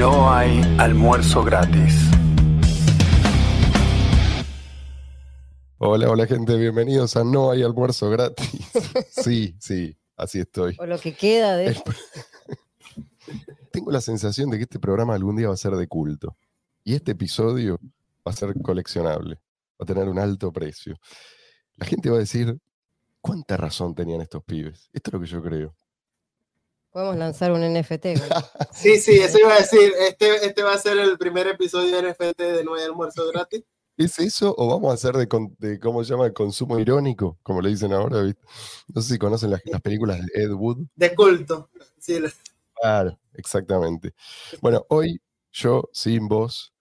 no hay almuerzo gratis. Hola, hola gente, bienvenidos a No hay almuerzo gratis. Sí, sí, así estoy. O lo que queda de... Tengo la sensación de que este programa algún día va a ser de culto. Y este episodio va a ser coleccionable. Va a tener un alto precio. La gente va a decir, ¿cuánta razón tenían estos pibes? Esto es lo que yo creo. Podemos lanzar un NFT. güey. Sí, sí, eso iba a decir. Este, este va a ser el primer episodio de NFT de No hay almuerzo gratis. ¿Es eso o vamos a hacer de, cómo se llama, de consumo irónico, como le dicen ahora? ¿viste? No sé si conocen las, las películas de Ed Wood. De culto. Sí, la- Claro, exactamente. Bueno, hoy yo sin voz,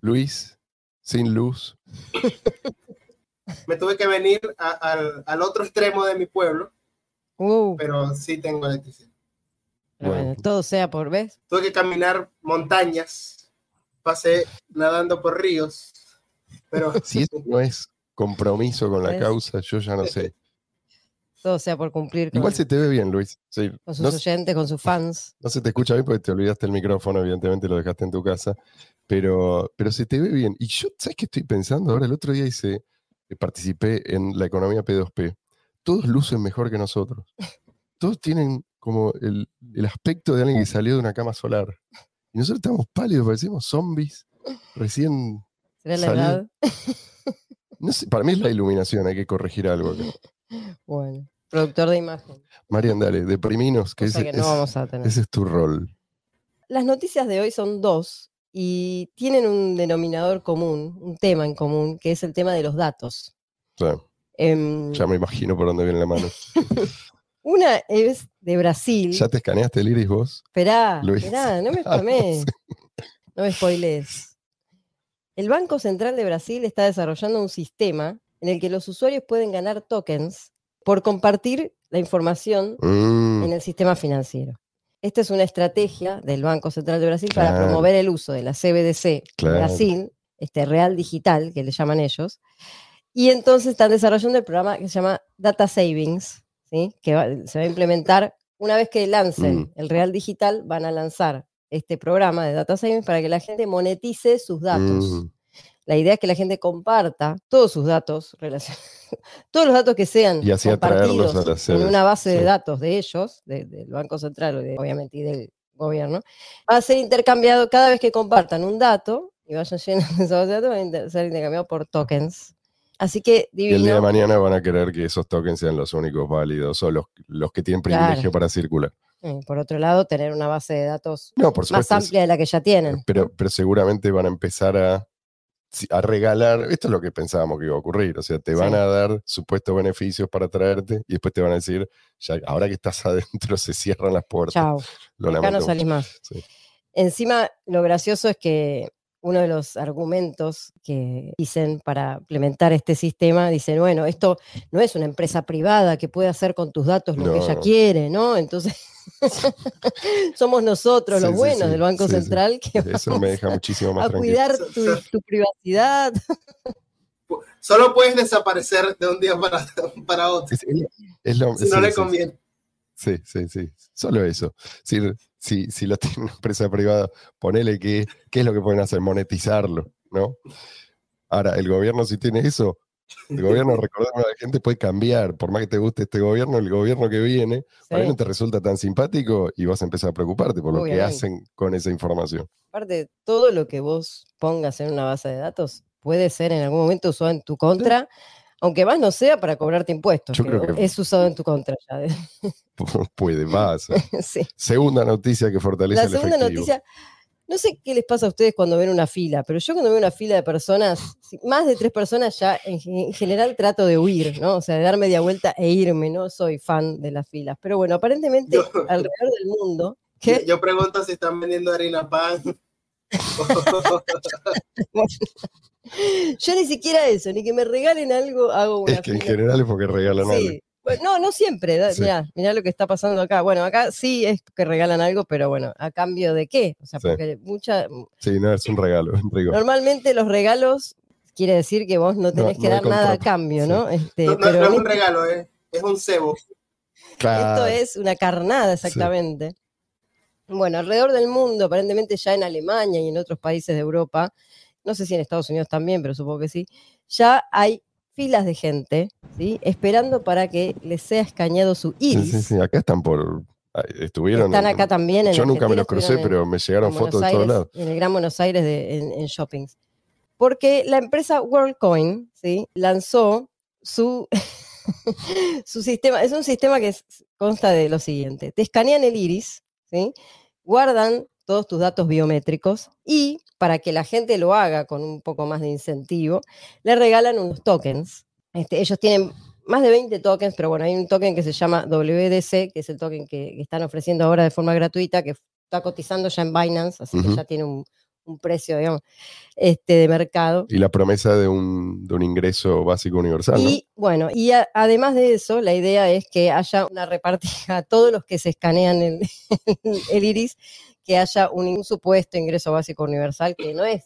Luis sin luz. me tuve que venir a- al, al otro extremo de mi pueblo, Uh, pero sí tengo electricidad. Pero bueno, Bueno. todo sea por vez. Tuve que caminar montañas, pasé nadando por ríos, pero Si eso no es compromiso con la ¿Ves? causa, yo ya no sé. Todo sea por cumplir con, Igual se te ve bien, Luis. Sí, con sus no, oyentes, con sus fans. no se te escucha bien porque te olvidaste el micrófono, evidentemente lo dejaste en tu casa, pero, pero se te ve bien. Y yo, ¿sabes qué estoy pensando? Ahora el otro día hice, eh, participé en la economía P2P. Todos lucen mejor que nosotros. Todos tienen como el, el aspecto de alguien que salió de una cama solar. Y nosotros estamos pálidos, parecemos zombies recién. ¿Será la edad? No sé, para mí es la iluminación, hay que corregir algo acá. Bueno, productor de imagen. Marian, dale, depriminos, que, ese, que no es- vamos a tener. ese es tu rol. Las noticias de hoy son dos y tienen un denominador común, un tema en común, que es el tema de los datos. Em, ya me imagino por dónde viene la mano. una es de Brasil. ¿Ya te escaneaste el iris vos? Esperá, Luis. esperá, no me Ah, no spamees. sé. No me spoilees. El Banco Central de Brasil está desarrollando un sistema en el que los usuarios pueden ganar tokens por compartir la información Mm, en el sistema financiero. Esta es una estrategia del Banco Central de Brasil para promover el uso de la CBDC Claro. Brasil, este real digital que le llaman ellos. Y entonces están desarrollando el programa que se llama Data Savings, ¿sí? que va- se va a implementar una vez que lancen Mm. el real digital, van a lanzar este programa de Data Savings para que la gente monetice sus datos. mm, La idea es que la gente comparta todos sus datos, todos los datos que sean Y así a en una base de datos de ellos, de- del Banco Central, de- obviamente, y del gobierno, va a ser intercambiado cada vez que compartan un dato y vayan llenando de datos, va a ser intercambiado por tokens. Así que Y el día de mañana van a querer que esos tokens sean los únicos válidos o los, los que tienen Claro. privilegio para circular. Por otro lado, tener una base de datos No, por más amplia de la que ya tienen. pero, pero seguramente van a empezar a, a regalar. Esto es lo que pensábamos que iba a ocurrir. O sea, te van Sí. a dar supuestos beneficios para traerte y después te van a decir, ya, ahora que estás adentro se cierran las puertas. Chao. Lo Acá no salís más. Sí. Encima, lo gracioso es que uno de los argumentos que dicen para implementar este sistema, dicen, bueno, esto no es una empresa privada que puede hacer con tus datos lo que ella quiere, ¿no? Entonces, somos nosotros Sí, los sí, buenos sí, del Banco sí, sí. Central que Eso vamos me deja muchísimo más a tranquilo. cuidar tu, tu privacidad. solo puedes desaparecer de un día para, para otro, Es, es lo- si no sí, le sí, conviene. Sí, sí, sí. Solo eso. Si, si, si lo tiene una empresa privada, ponele que, ¿qué es lo que pueden hacer? Monetizarlo, ¿no? Ahora, el gobierno si tiene eso, el gobierno, recordemos a la gente, puede cambiar. Por más que te guste este gobierno, el gobierno que viene, por ahí Sí. no te resulta tan simpático y vas a empezar a preocuparte por lo que hacen con esa información. Aparte, todo lo que vos pongas en una base de datos puede ser en algún momento usado en tu contra, aunque más no sea para cobrarte impuestos. Yo creo que- es usado en tu contra ya. puede, a ser. sí. Segunda noticia que fortalece La el segunda efectivo. noticia, no sé qué les pasa a ustedes cuando ven una fila, pero yo cuando veo una fila de personas, más de tres personas ya en, ge- en general trato de huir, ¿no? O sea, de dar media vuelta e irme, no soy fan de las filas. Pero bueno, aparentemente Yo- alrededor del mundo, yo pregunto si están vendiendo harina pan. Yo ni siquiera eso, ni que me regalen algo, hago una Es que en fila. general es porque regalan algo. Sí. Bueno, no, no siempre. da- Sí. Mirá, mirá lo que está pasando acá. Bueno, acá sí es que regalan algo, pero bueno, ¿a cambio de qué? O sea, Sí. porque mucha, Sí, no, es un regalo, un rigor. Normalmente los regalos quiere decir que vos no tenés No, que no dar nada a cambio, sí. ¿no? Este, No, no- pero no es un regalo, eh, es un cebo. esto es una carnada exactamente. Bueno, alrededor del mundo, aparentemente ya en Alemania y en otros países de Europa, no sé si en Estados Unidos también, pero supongo que sí, ya hay filas de gente, ¿sí? Esperando para que les sea escaneado su Sí, iris. sí, sí, acá están por. Estuvieron. Están acá también. En Yo nunca me los crucé, en- pero me llegaron fotos Buenos de todos Aires, lados. En el Gran Buenos Aires de- en, en shoppings. Porque la empresa WorldCoin ¿sí? lanzó su, su sistema. Es un sistema que es- consta de lo siguiente: te escanean el iris, ¿sí? guardan todos tus datos biométricos y para que la gente lo haga con un poco más de incentivo, le regalan unos tokens. Este, ellos tienen más de 20 tokens, pero bueno, hay un token que se llama WDC, que es el token que, que están ofreciendo ahora de forma gratuita, que está cotizando ya en Binance, así que ya tiene un, un precio, digamos, este, de mercado. Y la promesa de un, de un ingreso básico universal, ¿no? Y bueno, y a- además de eso, la idea es que haya una repartija a todos los que se escanean el, el iris, que haya un, un supuesto ingreso básico universal que no es,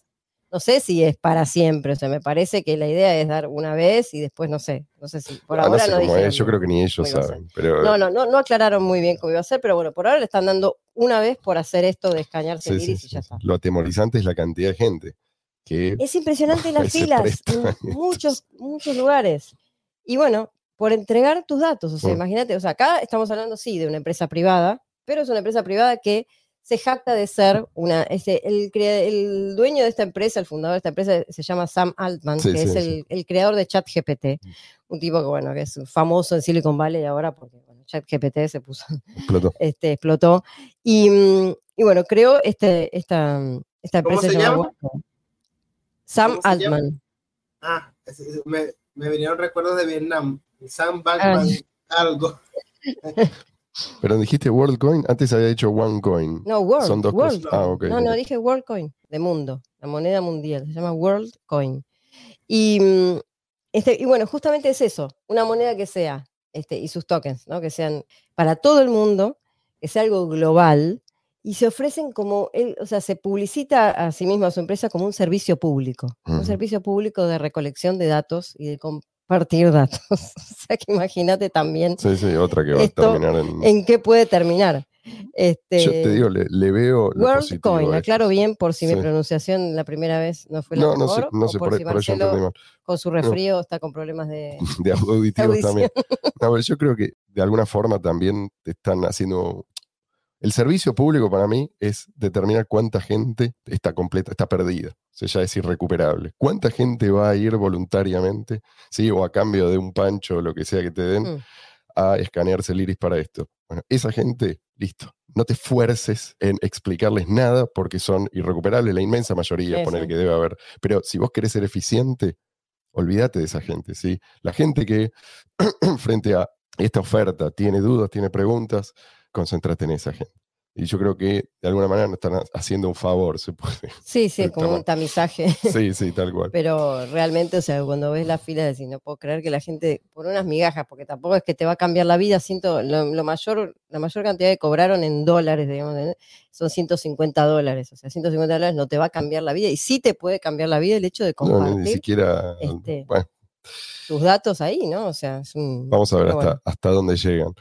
no sé si es para siempre, o sea, me parece que la idea es dar una vez y después no sé, no sé si por Ah, no ahora sé no, cómo dijeron es, yo creo que ni ellos saben. Pero, No, no, no, no aclararon muy bien cómo iba a ser, pero bueno, por ahora le están dando una vez por hacer esto de escanearse sí, el iris sí, y ya está. Lo atemorizante es la cantidad de gente que Es impresionante las filas en muchos, muchos lugares. Y bueno, por entregar tus datos, o sea, Mm. imagínate, o sea, acá estamos hablando, sí, de una empresa privada, pero es una empresa privada que se jacta de ser una, ese, el, el dueño de esta empresa, el fundador de esta empresa, se llama Sam Altman, Sí, que sí, es sí. el, el creador de ChatGPT, un tipo que, bueno, que es famoso en Silicon Valley ahora porque, bueno, ChatGPT se puso explotó. este, explotó. Y, mm, y bueno, creó este, esta, esta ¿Cómo empresa se llamada llama? Sam ¿Cómo se llama? Altman. Ah, es- es- me, me vinieron recuerdos de Vietnam. Sam Bankman, algo. Pero dijiste WorldCoin, antes había dicho OneCoin. No, World. Son dos World. cosas. Ah, ok. No, no, dije WorldCoin, de mundo, la moneda mundial, se llama WorldCoin. Y, mm, este, y bueno, justamente es eso, una moneda que sea, este, y sus tokens, ¿no? que sean para todo el mundo, que sea algo global, y se ofrecen como, o sea, se publicita a sí mismo, a su empresa, como un servicio público, un servicio público de recolección de datos y de compartir datos. o sea, que imagínate también Sí, sí, otra que va Esto a terminar en. en qué puede terminar. Este, Yo te digo, le, le veo WorldCoin, aclaro bien por si mi pronunciación la primera vez no fue la No, no sé, mejor, no sé, por, por, si por eso entendí Marcelo mal. con su resfrío está con problemas de De auditivos también. No, pero yo creo que de alguna forma también te están haciendo. El servicio público para mí es determinar cuánta gente está completa, está perdida. O sea, ya es irrecuperable. ¿Cuánta gente va a ir voluntariamente, sí, o a cambio de un pancho o lo que sea que te den, Mm. a escanearse el iris para esto? Bueno, esa gente, listo. No te fuerces en explicarles nada porque son irrecuperables, la inmensa mayoría, poner que debe haber. Pero si vos querés ser eficiente, olvídate de esa gente, ¿sí? La gente que frente a esta oferta tiene dudas, tiene preguntas, concéntrate en esa gente. Y yo creo que de alguna manera nos están ha- haciendo un favor, se puede. Sí, sí, como un tamizaje. Sí, sí, tal cual. Pero realmente, o sea, cuando ves la fila, decís, no puedo creer que la gente, por unas migajas, porque tampoco es que te va a cambiar la vida, siento, lo, lo mayor, la mayor cantidad que cobraron en dólares, digamos, son 150 dólares. O sea, 150 dólares no te va a cambiar la vida y sí te puede cambiar la vida el hecho de No, ni- compartir siquiera. este, Bueno, tus datos ahí, ¿no? O sea, es un... vamos a ver pero hasta, bueno. hasta dónde llegan.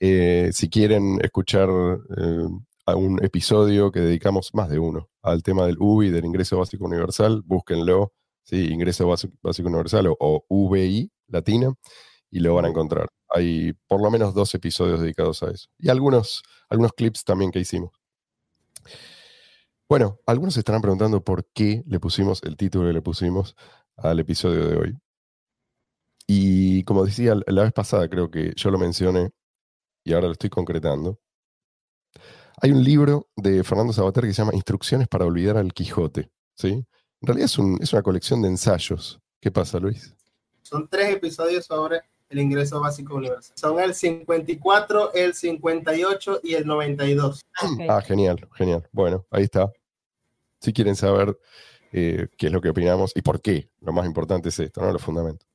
Eh, si quieren escuchar eh, a un episodio que dedicamos más de uno al tema del UBI, del ingreso básico universal, búsquenlo, ¿sí? ingreso básico, básico universal o, o VI latina, y lo van a encontrar. Hay por lo menos dos episodios dedicados a eso. Y algunos, algunos clips también que hicimos. Bueno, algunos se estarán preguntando por qué le pusimos el título que le pusimos al episodio de hoy. Y como decía la vez pasada, creo que yo lo mencioné y ahora lo estoy concretando. Hay un libro de Fernando Sabater que se llama Instrucciones para olvidar al Quijote. ¿sí? En realidad es, un- es una colección de ensayos. ¿Qué pasa, Luis? Son tres episodios sobre el ingreso básico universal. Son el 54, el 58 y el 92. Ok. Ah, genial, genial. Bueno, ahí está. Si quieren saber eh, qué es lo que opinamos y por qué, lo más importante es esto, ¿no? Los fundamentos.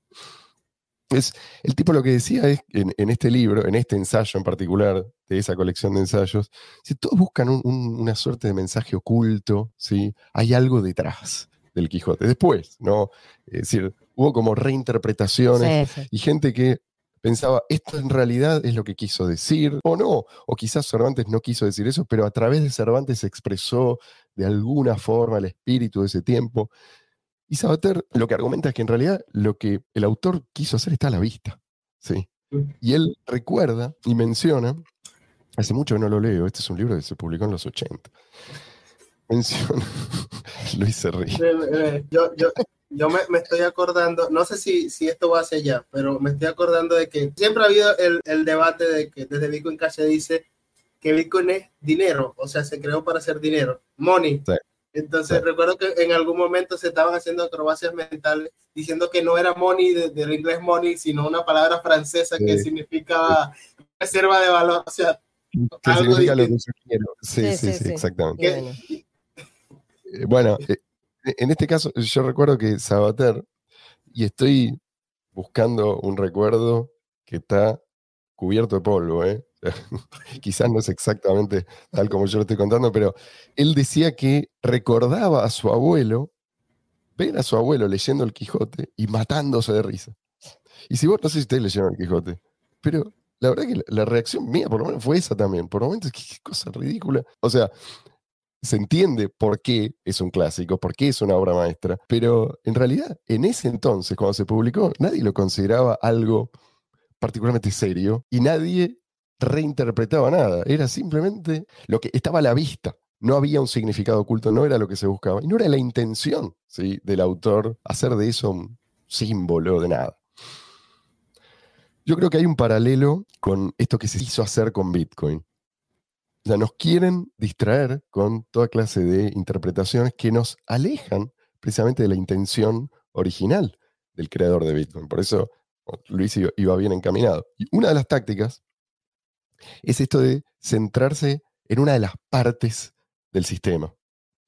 Es, el tipo lo que decía es, en, en este libro, en este ensayo en particular, de esa colección de ensayos, si todos buscan un- un- una suerte de mensaje oculto, ¿sí? Hay algo detrás del Quijote. Después, ¿no? Es decir, hubo como reinterpretaciones Sí, sí. y gente que pensaba, esto en realidad es lo que quiso decir, o no, o quizás Cervantes no quiso decir eso, pero a través de Cervantes se expresó de alguna forma el espíritu de ese tiempo. Y Sabater lo que argumenta es que en realidad lo que el autor quiso hacer está a la vista. ¿sí? Y él recuerda y menciona, hace mucho que no lo leo, este es un libro que se publicó en los 80. Menciona, Luis se ríe. Yo, yo, yo me, me estoy acordando, no sé si, si esto va hacia allá, pero me estoy acordando de que siempre ha habido el, el debate de que desde Bitcoin Cash se dice que Bitcoin es dinero, o sea, se creó para hacer dinero, money. Sí. Entonces Sí. recuerdo que en algún momento se estaban haciendo acrobacias mentales diciendo que no era money de- del inglés money, sino una palabra francesa que Sí. significa reserva de valor. O sea, ¿Qué Algo significa lo que quiero? Sí, Sí, sí, sí, sí, sí. exactamente. Bueno, Eh, eh, en este caso yo recuerdo que Sabater, y estoy buscando un recuerdo que está cubierto de polvo, ¿eh? quizás no es exactamente tal como yo lo estoy contando, pero él decía que recordaba a su abuelo, ver a su abuelo leyendo el Quijote y matándose de risa. Y si vos, no sé si ustedes leyeron el Quijote, pero la verdad que la, reacción mía por lo menos fue esa también. Por momentos, qué, qué cosa ridícula. O sea, se entiende por qué es un clásico, por qué es una obra maestra, pero en realidad, en ese entonces, cuando se publicó, nadie lo consideraba algo particularmente serio y nadie reinterpretaba nada. Era simplemente lo que estaba a la vista. No había un significado oculto, no era lo que se buscaba. Y no era la intención ¿sí? del autor hacer de eso un símbolo de nada. Yo creo que hay un paralelo con esto que se hizo hacer con Bitcoin. O sea, nos quieren distraer con toda clase de interpretaciones que nos alejan precisamente de la intención original del creador de Bitcoin. Por eso Luis iba bien encaminado. Y una de las tácticas es esto de centrarse en una de las partes del sistema.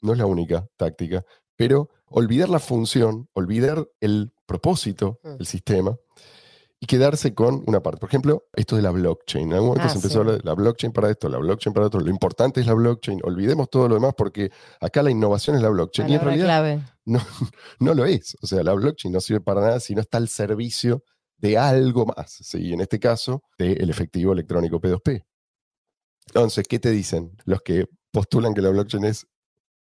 No es la única táctica, pero olvidar la función, olvidar el propósito Mm. del sistema y quedarse con una parte. Por ejemplo, esto de la blockchain. En algún momento Ah, se empezó sí. a hablar de la blockchain para esto, la blockchain para otro. Lo importante es la blockchain. Olvidemos todo lo demás porque acá la innovación es la blockchain. Y en realidad clave. no, no lo es. O sea, la blockchain no sirve para nada si no está al servicio de algo más. ¿sí? En este caso, del efectivo electrónico P2P. Entonces, ¿qué te dicen los que postulan que la blockchain es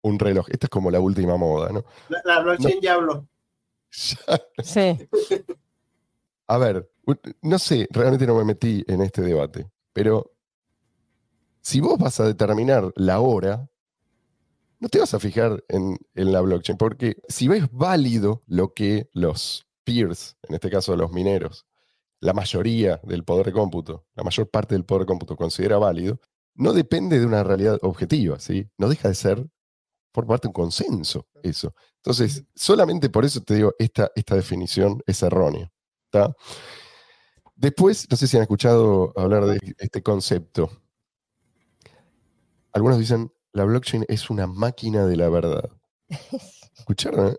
un reloj? Esta es como la última moda, ¿no? la, la blockchain ya habló. Sí. A ver, no sé, realmente no me metí en este debate, pero si vos vas a determinar la hora, no te vas a fijar en, en la blockchain, porque si ves válido lo que los peers, en este caso los mineros, la mayoría del poder de cómputo, la mayor parte del poder de cómputo considera válido, no depende de una realidad objetiva, ¿sí? No deja de ser por parte de un consenso eso. Entonces, solamente por eso te digo, esta, esta definición es errónea. ¿tá? Después, no sé si han escuchado hablar de este concepto. Algunos dicen, la blockchain es una máquina de la verdad. ¿Escucharon? eh?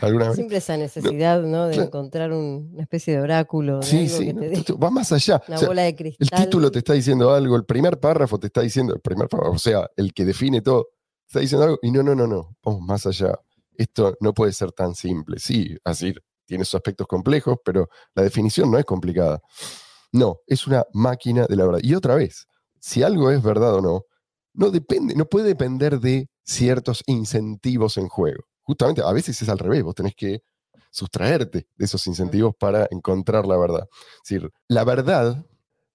¿Alguna vez? Siempre esa necesidad, ¿no? De claro. encontrar un- una especie de oráculo. de Sí, algo sí, que te va más allá. una O sea, bola de el cristal. título te está diciendo algo, el primer párrafo te está diciendo, el primer párrafo, o sea, el que define todo, está diciendo algo, y no, no, no, no, vamos más allá. Esto no puede ser tan simple. Sí, así tiene sus aspectos complejos, pero la definición no es complicada. No, es una máquina de la verdad. Y otra vez, si algo es verdad o no, no depende, no puede depender de ciertos incentivos en juego. Justamente, a veces es al revés, vos tenés que sustraerte de esos incentivos para encontrar la verdad. Es decir, la verdad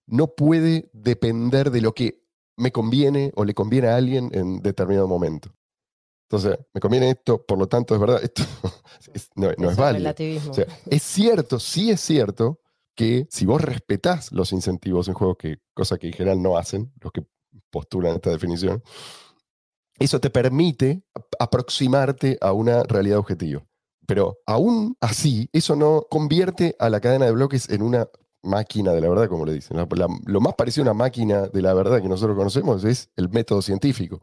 no puede depender de lo que me conviene o le conviene a alguien en determinado momento. Entonces, me conviene esto, por lo tanto es verdad, esto es- no, no es válido. relativismo. O sea, es cierto, sí es cierto que si vos respetás los incentivos en juego, que cosa que en general no hacen los que postulan esta definición, eso te permite ap- aproximarte a una realidad objetiva. Pero aún así, eso no convierte a la cadena de bloques en una máquina de la verdad, como le dicen. La- la- lo más parecido a una máquina de la verdad que nosotros conocemos es el método científico,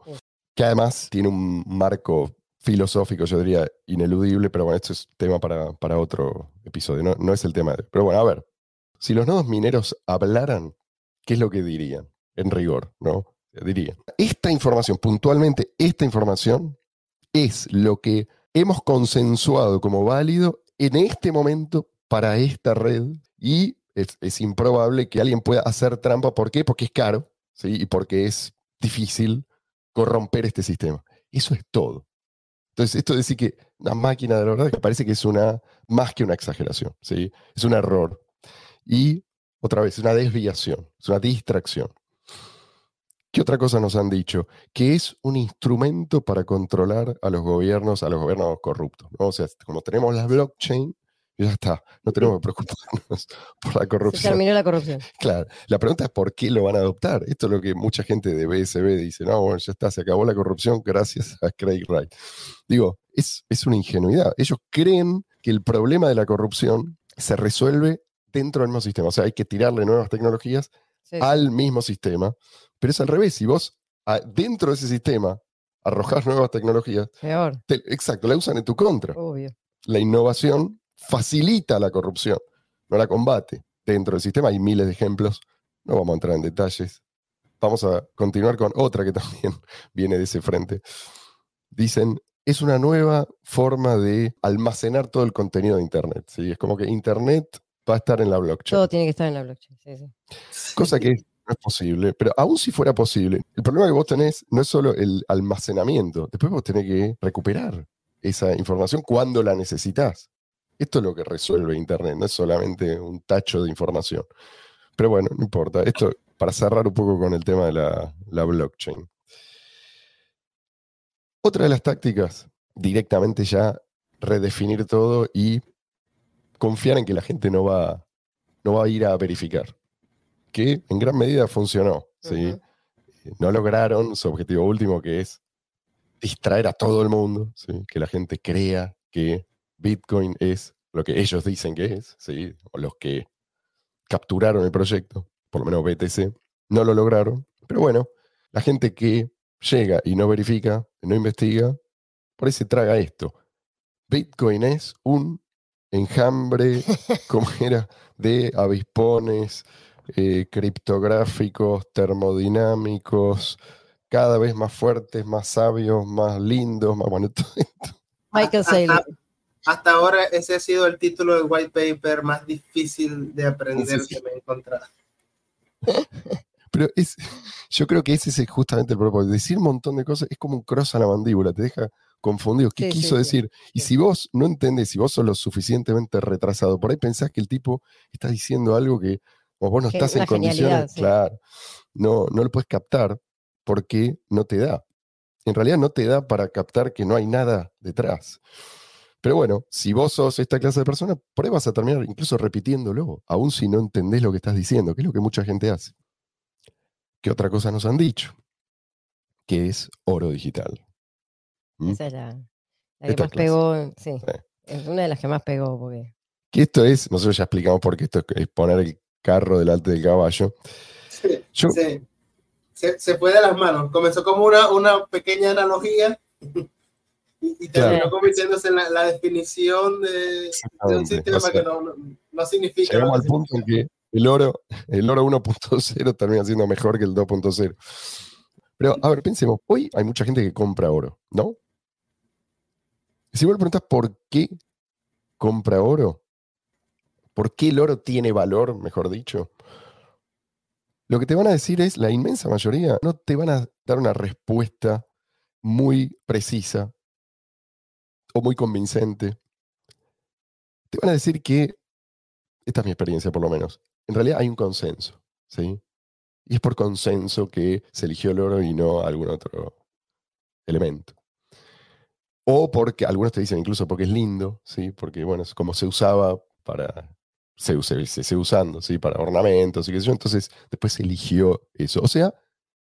que además tiene un marco filosófico, yo diría, ineludible, pero bueno, esto es tema para, para otro episodio, no, no es el tema de... Pero bueno, a ver, si los nodos mineros hablaran, ¿qué es lo que dirían? En rigor, ¿no? Dirían, esta información, puntualmente esta información, es lo que hemos consensuado como válido en este momento para esta red y es, improbable que alguien pueda hacer trampa. ¿Por qué? Porque es caro, ¿sí? Y porque es difícil corromper este sistema. Eso es todo. Entonces, esto de decir que una máquina de la verdad parece que es una más que una exageración, ¿sí? Es un error. Y otra vez, es una desviación, es una distracción. ¿Qué otra cosa nos han dicho? Que es un instrumento para controlar a los gobiernos, a los gobiernos corruptos. ¿no? O sea, como tenemos la blockchain, ya está, no tenemos que preocuparnos por la Se corrupción. terminó la corrupción. Claro, la pregunta es por qué lo van a adoptar. Esto es lo que mucha gente de BSB dice, no, bueno, ya está, se acabó la corrupción gracias a Craig Wright. Digo, es, es una ingenuidad. Ellos creen que el problema de la corrupción se resuelve dentro del mismo sistema. O sea, hay que tirarle nuevas tecnologías sí. al mismo sistema, pero es al revés. Si vos a- dentro de ese sistema arrojás nuevas tecnologías, Peor, te- exacto, la usan en tu contra. obvio. La innovación facilita la corrupción, no la combate. Dentro del sistema hay miles de ejemplos, no vamos a entrar en detalles. Vamos a continuar con otra que también viene de ese frente. Dicen, es una nueva forma de almacenar todo el contenido de Internet. ¿sí? Es como que Internet va a estar en la blockchain. Todo tiene que estar en la blockchain. Sí, sí. Cosa que no es posible, pero aún si fuera posible, el problema que vos tenés no es solo el almacenamiento, después vos tenés que recuperar esa información cuando la necesitas. Esto es lo que resuelve Internet, no es solamente un tacho de información. Pero bueno, no importa. Esto para cerrar un poco con el tema de la, blockchain. Otra de las tácticas, directamente ya redefinir todo y confiar en que la gente no va, no va a ir a verificar que en gran medida funcionó. ¿sí? Ujú. No lograron su objetivo último, que es distraer a todo el mundo, ¿sí? que la gente crea que Bitcoin es lo que ellos dicen que es, ¿sí? o los que capturaron el proyecto, por lo menos BTC, no lo lograron. Pero bueno, la gente que llega y no verifica, no investiga, por ahí se traga esto. Bitcoin es un enjambre, como era, de avispones, eh, criptográficos, termodinámicos, cada vez más fuertes, más sabios, más lindos, más bueno, todo esto. Michael Hasta- Saylor. Hasta ahora ese ha sido el título del white paper más difícil de aprender Sí, sí. que me he encontrado. Pero es, yo creo que ese es justamente el propósito. Decir un montón de cosas es como un cross a la mandíbula, te deja confundido. ¿Qué Sí, quiso sí. decir? Y si vos no entendés, si vos sos lo suficientemente retrasado, por ahí pensás que el tipo está diciendo algo que o vos no estás en condiciones, sí. claro, no, no lo puedes captar porque no te da. En realidad no te da para captar que no hay nada detrás. Pero bueno, si vos sos esta clase de persona, por ahí vas a terminar incluso repitiéndolo, aun si no entendés lo que estás diciendo, que es lo que mucha gente hace. ¿Qué otra cosa nos han dicho? Que es oro digital. ¿Mm? Esa es la, la que más clase. pegó. Sí. Sí. Es una de las que más pegó. Porque... Que esto es, nosotros ya explicamos por qué esto es poner el carro delante del caballo. Sí, Yo- sí. Se, se fue de las manos. Comenzó como una, una pequeña analogía y, y terminó Claro. convirtiéndose en la, la definición de, de un sistema O sea, que no, no, no significa. Llegamos al punto en que el oro, el oro 1.0 termina siendo mejor que el 2.0. Pero, a ver, pensemos, hoy hay mucha gente que compra oro, ¿no? Si vos le preguntas por qué compra oro, por qué el oro tiene valor, mejor dicho, lo que te van a decir es, la inmensa mayoría, no te van a dar una respuesta muy precisa o muy convincente. Te van a decir que esta es mi experiencia por lo menos, en realidad hay un consenso, ¿sí? Y es por consenso que se eligió el oro y no algún otro elemento. O porque algunos te dicen incluso porque es lindo, ¿sí? Porque, bueno, es como se usaba para. Se, se, se usando, ¿sí? Para ornamentos y qué sé yo. Entonces, después eligió eso. O sea,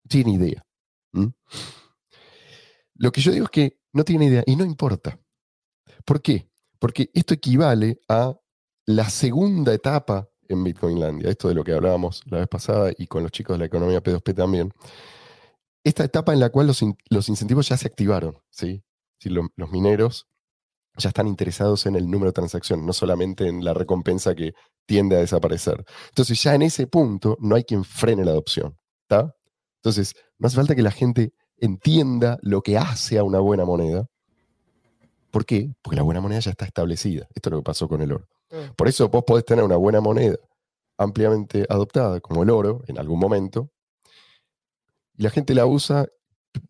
tiene idea. Lo que yo digo es que no tiene idea y no importa. ¿Por qué? Porque esto equivale a la segunda etapa en Bitcoinlandia, esto de lo que hablábamos la vez pasada y con los chicos de la economía P2P también, esta etapa en la cual los, in- los incentivos ya se activaron, ¿sí? Lo- los mineros ya están interesados en el número de transacciones, no solamente en la recompensa que tiende a desaparecer. Entonces ya en ese punto no hay quien frene la adopción, ¿está? Entonces no hace falta que la gente entienda lo que hace a una buena moneda. ¿Por qué? Porque la buena moneda ya está establecida. Esto es lo que pasó con el oro. Mm. Por eso vos podés tener una buena moneda ampliamente adoptada, como el oro, en algún momento, y la gente la usa,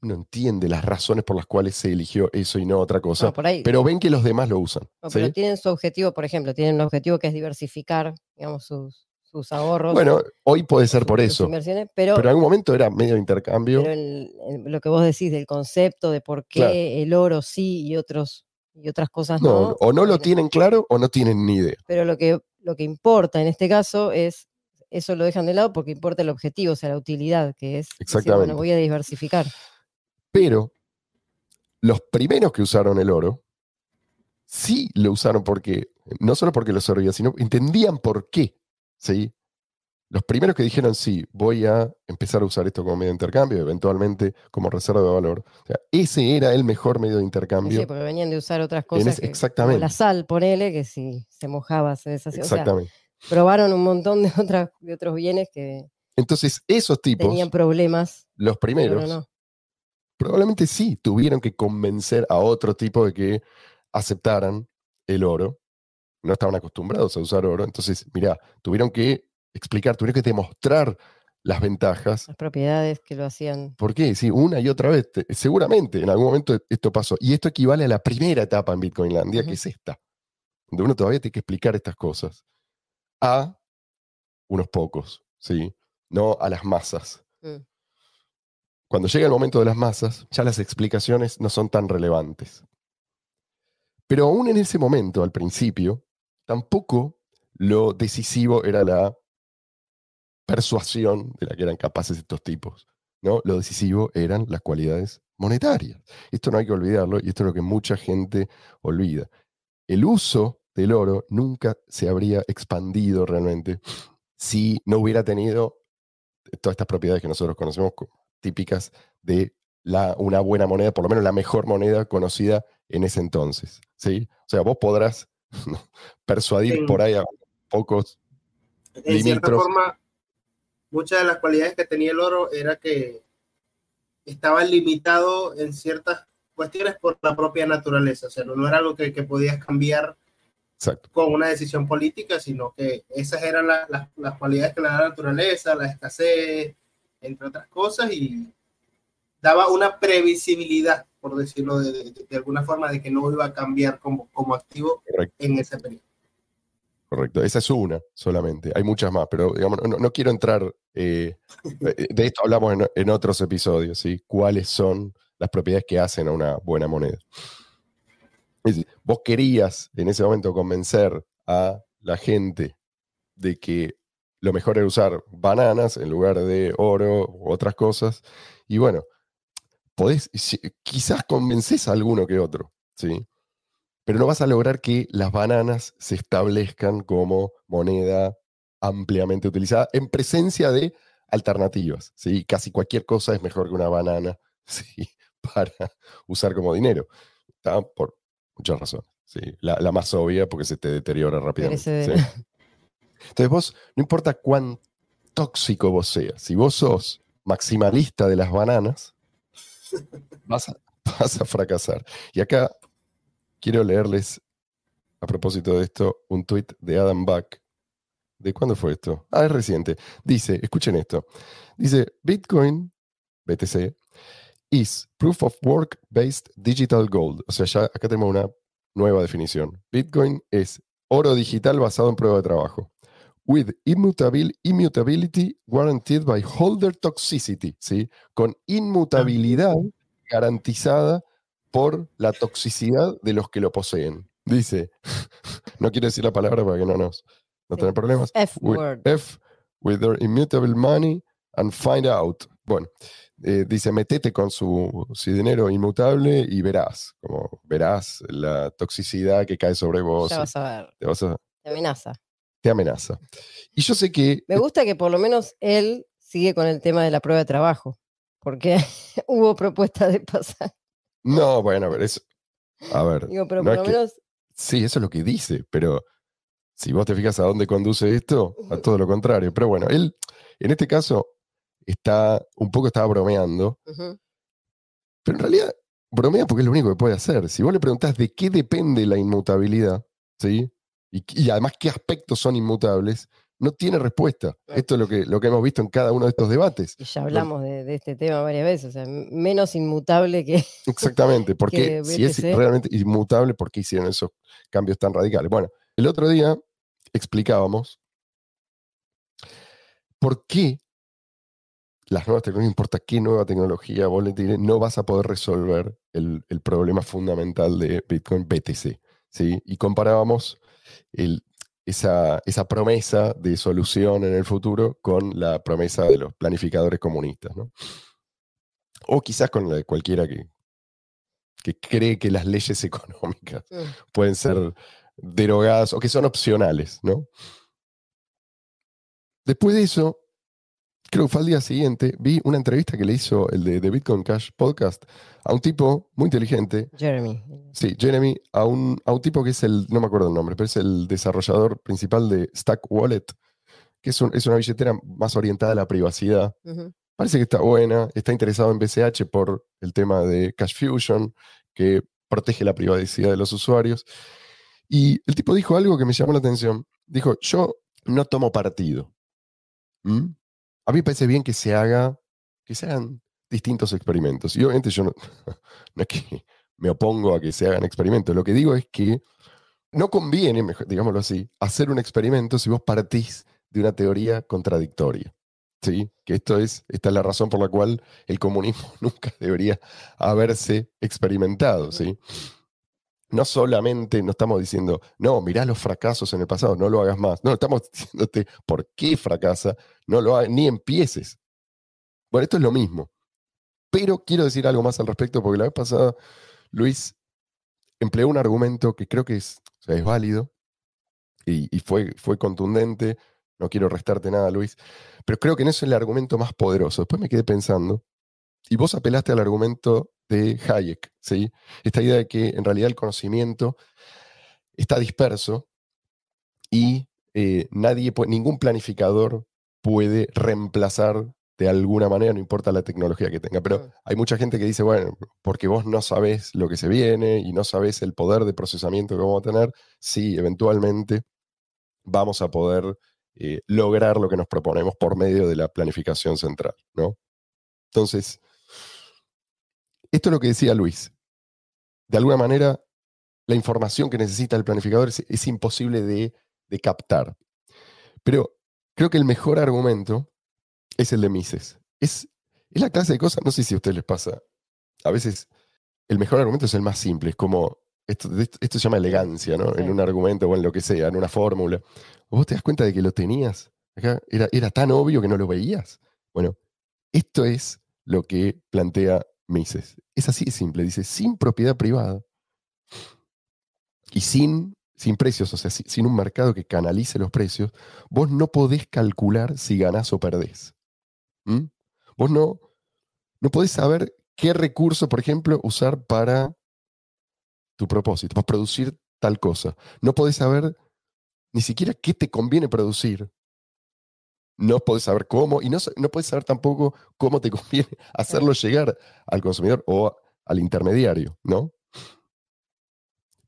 no entiende las razones por las cuales se eligió eso y no otra cosa, Bueno, por ahí. pero ven que los demás lo usan. No, ¿sí? pero tienen su objetivo, por ejemplo, tienen un objetivo que es diversificar, digamos, sus, sus ahorros. Bueno, hoy puede ser por eso, inversiones, pero, pero en algún momento era medio intercambio. pero el- el- lo que vos decís del concepto de por qué Claro. el oro sí y otros y otras cosas no, no. o no lo tienen claro o no tienen ni idea. Pero lo que, lo que importa en este caso es, eso lo dejan de lado porque importa el objetivo, o sea, la utilidad, que es, decir, Exactamente. bueno, voy a diversificar. Pero los primeros que usaron el oro, sí lo usaron porque, no solo porque lo servía, sino entendían por qué. ¿sí? Los primeros que dijeron, sí, voy a empezar a usar esto como medio de intercambio, eventualmente como reserva de valor. O sea, ese era el mejor medio de Sí, intercambio. porque venían de usar otras cosas. ese- que- como exactamente. la sal, ponele, que si se mojaba, se deshacía. O sea, Exactamente. probaron un montón de, otras, de otros bienes que Entonces, esos tipos, tenían problemas. los primeros, no. Probablemente sí tuvieron que convencer a otro tipo de que aceptaran el oro. No estaban acostumbrados a usar oro. Entonces, mirá, tuvieron que explicar, tuvieron que demostrar las ventajas. Las propiedades que lo hacían. ¿Por qué? Sí, una y otra vez. Te- Seguramente en algún momento esto pasó. Y esto equivale a la primera etapa en Bitcoinlandia, que es esta. Donde uno todavía tiene que explicar estas cosas. A unos pocos, ¿sí? No a las masas. Mm. Cuando llega el momento de las masas, ya las explicaciones no son tan relevantes. Pero aún en ese momento, al principio, tampoco lo decisivo era la persuasión de la que eran capaces estos tipos. ¿no? Lo decisivo eran las cualidades monetarias. Esto no hay que olvidarlo y esto es lo que mucha gente olvida. El uso del oro nunca se habría expandido realmente si no hubiera tenido todas estas propiedades que nosotros conocemos como típicas de la, una buena moneda, por lo menos la mejor moneda conocida en ese entonces. ¿sí? O sea, vos podrás persuadir Sí. por ahí a pocos En cierta forma, muchas de las cualidades que tenía el oro era que estaba limitado en ciertas cuestiones por la propia naturaleza. O sea, no, no era algo que, que podías cambiar Exacto. con una decisión política, sino que esas eran la- las- las cualidades que le da la naturaleza, la escasez, entre otras cosas, y daba una previsibilidad, por decirlo de, de- de alguna forma, de que no iba a cambiar como, como activo Correcto. en ese periodo. Correcto, esa es una solamente. Hay muchas más, pero digamos, no, no quiero entrar. eh, de esto hablamos en, en otros episodios, ¿sí? ¿Cuáles son las propiedades que hacen a una buena moneda? Es decir, vos querías en ese momento convencer a la gente de que lo mejor era usar bananas en lugar de oro u otras cosas. Y bueno, podés, quizás convences a alguno que otro, ¿sí? pero no vas a lograr que las bananas se establezcan como moneda ampliamente utilizada en presencia de alternativas. ¿sí? Casi cualquier cosa es mejor que una banana ¿sí? para usar como dinero. ¿tá? Por muchas razones. ¿sí? La, la más obvia porque se te deteriora rápidamente. ¿sí? Entonces vos, no importa cuán tóxico vos seas, si vos sos maximalista de las bananas, vas a, vas a fracasar. Y acá quiero leerles, a propósito de esto, un tuit de Adam Back. ¿De cuándo fue esto? Ah, es reciente. Dice, escuchen esto. Dice, Bitcoin, BTC, is proof of work based digital gold. O sea, ya acá tenemos una nueva definición. Bitcoin es oro digital basado en prueba de trabajo. With immutabil, immutability guaranteed by holder toxicity, ¿sí? Con inmutabilidad garantizada por la toxicidad de los que lo poseen. Dice, no quiero decir la palabra para que no nos no tener problemas. F With- word. F, with their immutable money and find out. Bueno, eh, dice, metete con su, su dinero inmutable y verás, como verás la toxicidad que cae sobre vos. Ya vas a ver. te, vas a- Te amenaza. Te amenaza. Y yo sé que Me gusta que por lo menos él sigue con el tema de la prueba de trabajo, porque hubo propuesta de pasar. No, bueno, a ver, eso. A ver, Digo, pero no por es lo que- menos sí, eso es lo que dice, pero si vos te fijas a dónde conduce esto, a todo lo contrario. Pero bueno, él, en este caso, está un poco estaba bromeando, pero en realidad bromea porque es lo único que puede hacer. Si vos le preguntás de qué depende la inmutabilidad, ¿sí? Y, y además qué aspectos son inmutables, no tiene respuesta. Esto es lo que, lo que hemos visto en cada uno de estos debates. Y ya hablamos de, de este tema varias veces, o sea, m- menos inmutable que... Exactamente, porque que si es realmente inmutable, ¿por qué hicieron esos cambios tan radicales? Bueno, el otro día explicábamos por qué las nuevas tecnologías, no importa qué nueva tecnología vos le tires, no vas a poder resolver el, el problema fundamental de Bitcoin BTC. ¿sí? Y comparábamos el- esa, esa promesa de solución en el futuro con la promesa de los planificadores comunistas. ¿no? O quizás con la de cualquiera que, que cree que las leyes económicas pueden ser derogadas o que son opcionales, ¿no? Después de eso, creo que fue al día siguiente, vi una entrevista que le hizo el de, de Bitcoin Cash Podcast a un tipo muy inteligente, Jeremy. sí, Jeremy, a un, a un tipo que es el, no me acuerdo el nombre, pero es el desarrollador principal de Stack Wallet, que es, un- es una billetera más orientada a la privacidad. Parece que está buena, está interesado en BCH por el tema de Cash Fusion, que protege la privacidad de los usuarios. Y el tipo dijo algo que me llamó la atención. Dijo, yo no tomo partido. ¿Mm? A mí me parece bien que se haga, que se hagan distintos experimentos. Y obviamente yo no, no es que me opongo a que se hagan experimentos. Lo que digo es que no conviene, mejor- digámoslo así, hacer un experimento si vos partís de una teoría contradictoria. ¿sí? Que esto es, esta es la razón por la cual el comunismo nunca debería haberse experimentado, ¿sí? No solamente no estamos diciendo, no, mirá los fracasos en el pasado, no lo hagas más. No, estamos diciéndote por qué fracasa, no lo hagas, ni empieces. Bueno, esto es lo mismo. Pero quiero decir algo más al respecto, porque la vez pasada Luis empleó un argumento que creo que es, es válido y, fue, fue contundente. No quiero restarte nada, Luis, pero creo que no es el argumento más poderoso. Después me quedé pensando, y vos apelaste al argumento de Hayek, ¿sí? Esta idea de que en realidad el conocimiento está disperso y eh, nadie, ningún planificador puede reemplazar de alguna manera, no importa la tecnología que tenga. Pero hay mucha gente que dice, bueno, porque vos no sabés lo que se viene y no sabés el poder de procesamiento que vamos a tener, sí, eventualmente vamos a poder eh, lograr lo que nos proponemos por medio de la planificación central, ¿no? Entonces, esto es lo que decía Luis. De alguna manera, la información que necesita el planificador es, es imposible de, de captar. Pero creo que el mejor argumento es el de Mises. Es, es la clase de cosas, no sé si a ustedes les pasa, a veces el mejor argumento es el más simple, es como, esto, esto, se llama elegancia, ¿no? En un argumento o en lo que sea, en una fórmula. Vos te das cuenta de que lo tenías. Acá era, era tan obvio que no lo veías. Bueno, esto es lo que plantea Mises. Es así de simple. Dice, sin propiedad privada y sin, sin precios, o sea, si- sin un mercado que canalice los precios, vos no podés calcular si ganás o perdés. Vos no, no podés saber qué recurso, por ejemplo, usar para tu propósito, para producir tal cosa. No podés saber ni siquiera qué te conviene producir. No podés saber cómo, y no, no podés saber tampoco cómo te conviene hacerlo llegar al consumidor o al intermediario, ¿no?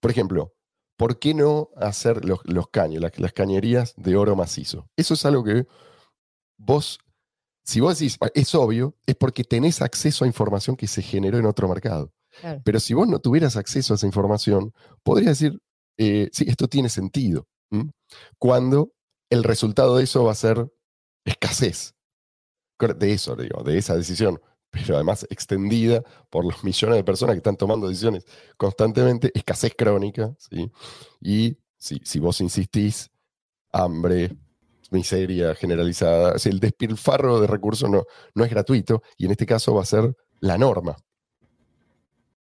Por ejemplo, ¿por qué no hacer los, los caños, las, las cañerías de oro macizo? Eso es algo que vos, si vos decís, "Ah, es obvio, es porque tenés acceso a información que se generó en otro mercado. Claro. Pero si vos no tuvieras acceso a esa información, podrías decir, eh, sí, esto tiene sentido. Cuando el resultado de eso va a ser escasez. De eso, digo, de esa decisión, pero además extendida por los millones de personas que están tomando decisiones constantemente, escasez crónica, ¿sí? Y si, si vos insistís, hambre, miseria generalizada, el despilfarro de recursos no, no es gratuito y en este caso va a ser la norma.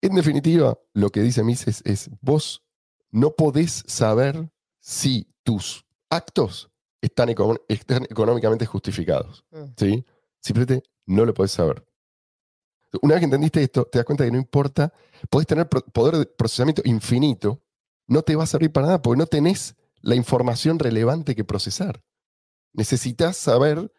En definitiva, lo que dice Mises es, vos no podés saber si tus actos están, económicamente justificados. Mm. ¿sí? Simplemente no lo podés saber. Una vez que entendiste esto, te das cuenta que no importa, podés tener pro- poder de procesamiento infinito, no te va a servir para nada porque no tenés la información relevante que procesar. Necesitas saber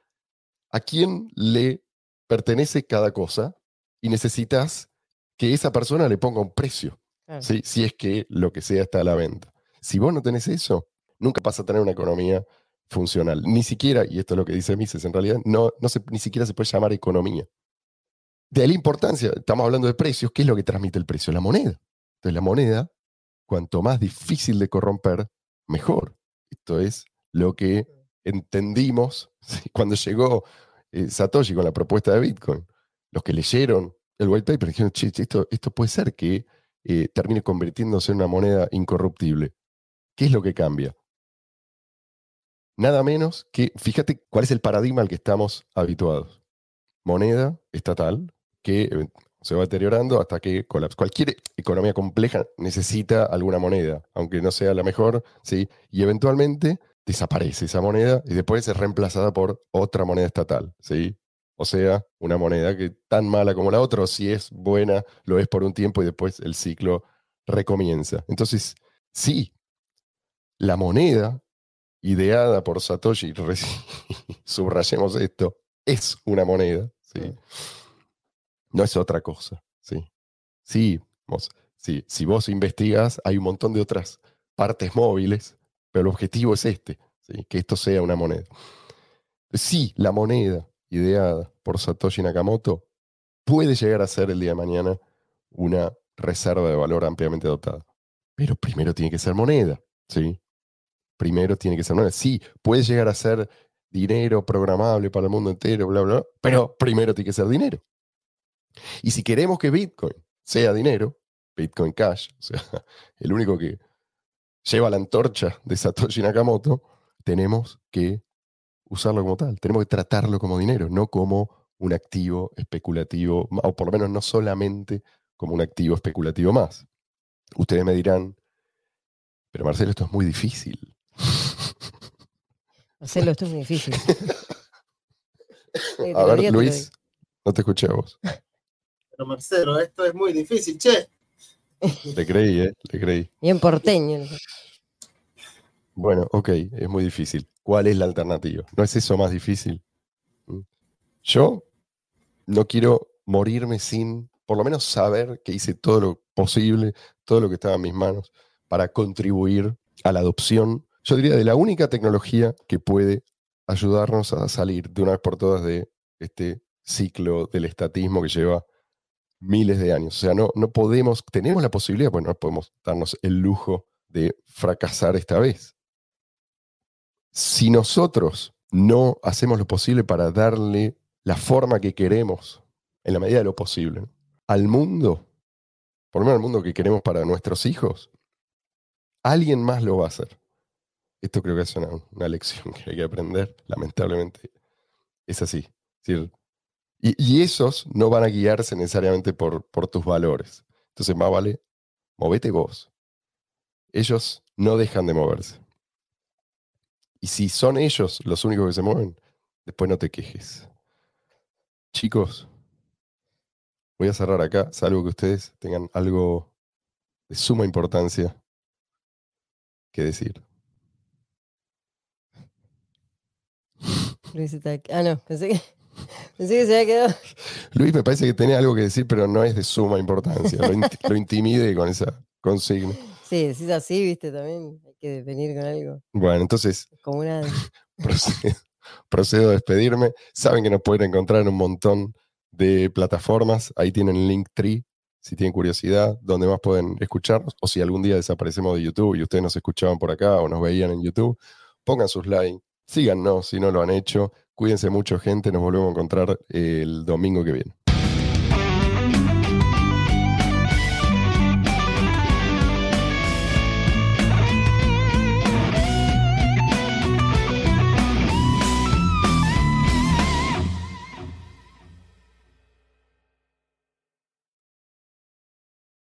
a quién le pertenece cada cosa y necesitas que esa persona le ponga un precio. ¿sí? si es que lo que sea está a la venta. Si vos no tenés eso, nunca vas a tener una economía funcional. Ni siquiera, y esto es lo que dice Mises, en realidad, no, no se, ni siquiera se puede llamar economía. De la importancia, estamos hablando de precios, ¿qué es lo que transmite el precio? La moneda. Entonces la moneda, cuanto más difícil de corromper, mejor. Esto es lo que entendimos cuando llegó eh, Satoshi con la propuesta de Bitcoin. Los que leyeron el white paper dijeron, che, esto, esto puede ser que eh, termine convirtiéndose en una moneda incorruptible. ¿Qué es lo que cambia? Nada menos que, fíjate cuál es el paradigma al que estamos habituados. Moneda estatal que se va deteriorando hasta que colapsa. Cualquier economía compleja necesita alguna moneda, aunque no sea la mejor, ¿sí? Y eventualmente desaparece esa moneda y después es reemplazada por otra moneda estatal, ¿sí? O sea, una moneda que tan mala como la otra, o si es buena, lo es por un tiempo y después el ciclo recomienza. Entonces, sí, la moneda ideada por Satoshi, subrayemos esto, es una moneda, ¿sí? No es otra cosa, ¿sí? Sí, vos, sí, si vos investigas, hay un montón de otras partes móviles, pero el objetivo es este, ¿sí? que esto sea una moneda. Sí, la moneda ideada por Satoshi Nakamoto puede llegar a ser el día de mañana una reserva de valor ampliamente dotada. Pero primero tiene que ser moneda, ¿sí? Primero tiene que ser moneda. Sí, puede llegar a ser dinero programable para el mundo entero, bla, bla, bla, pero primero tiene que ser dinero. Y si queremos que Bitcoin sea dinero, Bitcoin Cash, o sea, el único que lleva la antorcha de Satoshi Nakamoto, tenemos que usarlo como tal, tenemos que tratarlo como dinero, no como un activo especulativo, o por lo menos no solamente como un activo especulativo más. Ustedes me dirán, pero Marcelo, esto es muy difícil. Marcelo, esto es muy difícil. a ver, Luis, no te escuché a vos. Pero Marcelo, esto es muy difícil, che. Le creí, ¿eh? Le creí. Bien porteño. Bueno, ok, es muy difícil. ¿Cuál es la alternativa? ¿No es eso más difícil? ¿Mm? Yo no quiero morirme sin, por lo menos, saber que hice todo lo posible, todo lo que estaba en mis manos para contribuir a la adopción, yo diría, de la única tecnología que puede ayudarnos a salir de una vez por todas de este ciclo del estatismo que lleva miles de años. O sea, no, no podemos, tenemos la posibilidad, bueno, no podemos darnos el lujo de fracasar esta vez si nosotros no hacemos lo posible para darle la forma que queremos, en la medida de lo posible, al mundo, por lo menos al mundo que queremos para nuestros hijos, alguien más lo va a hacer. Esto creo que es una, lección que hay que aprender, lamentablemente. Es así. y, esos no van a guiarse necesariamente por, por tus valores. Entonces, más vale, movete vos. Ellos no dejan de moverse. Y si son ellos los únicos que se mueven, después no te quejes. Chicos, voy a cerrar acá, salvo que ustedes tengan algo de suma importancia que decir. Luis está Ah, no, pensé que, pensé que se había quedado. Luis me parece que tenía algo que decir, pero no es de suma importancia. Lo, lo intimide con esa consigna. Sí, decís así, viste, también hay que venir con algo. Bueno, entonces. Como una... procedo, a despedirme. Saben que nos pueden encontrar en un montón de plataformas. Ahí tienen Linktree, si tienen curiosidad, donde más pueden escucharnos. O si algún día desaparecemos de YouTube y ustedes nos escuchaban por acá o nos veían en YouTube, pongan sus likes, síganos si no lo han hecho. Cuídense mucho, gente. Nos volvemos a encontrar el domingo que viene.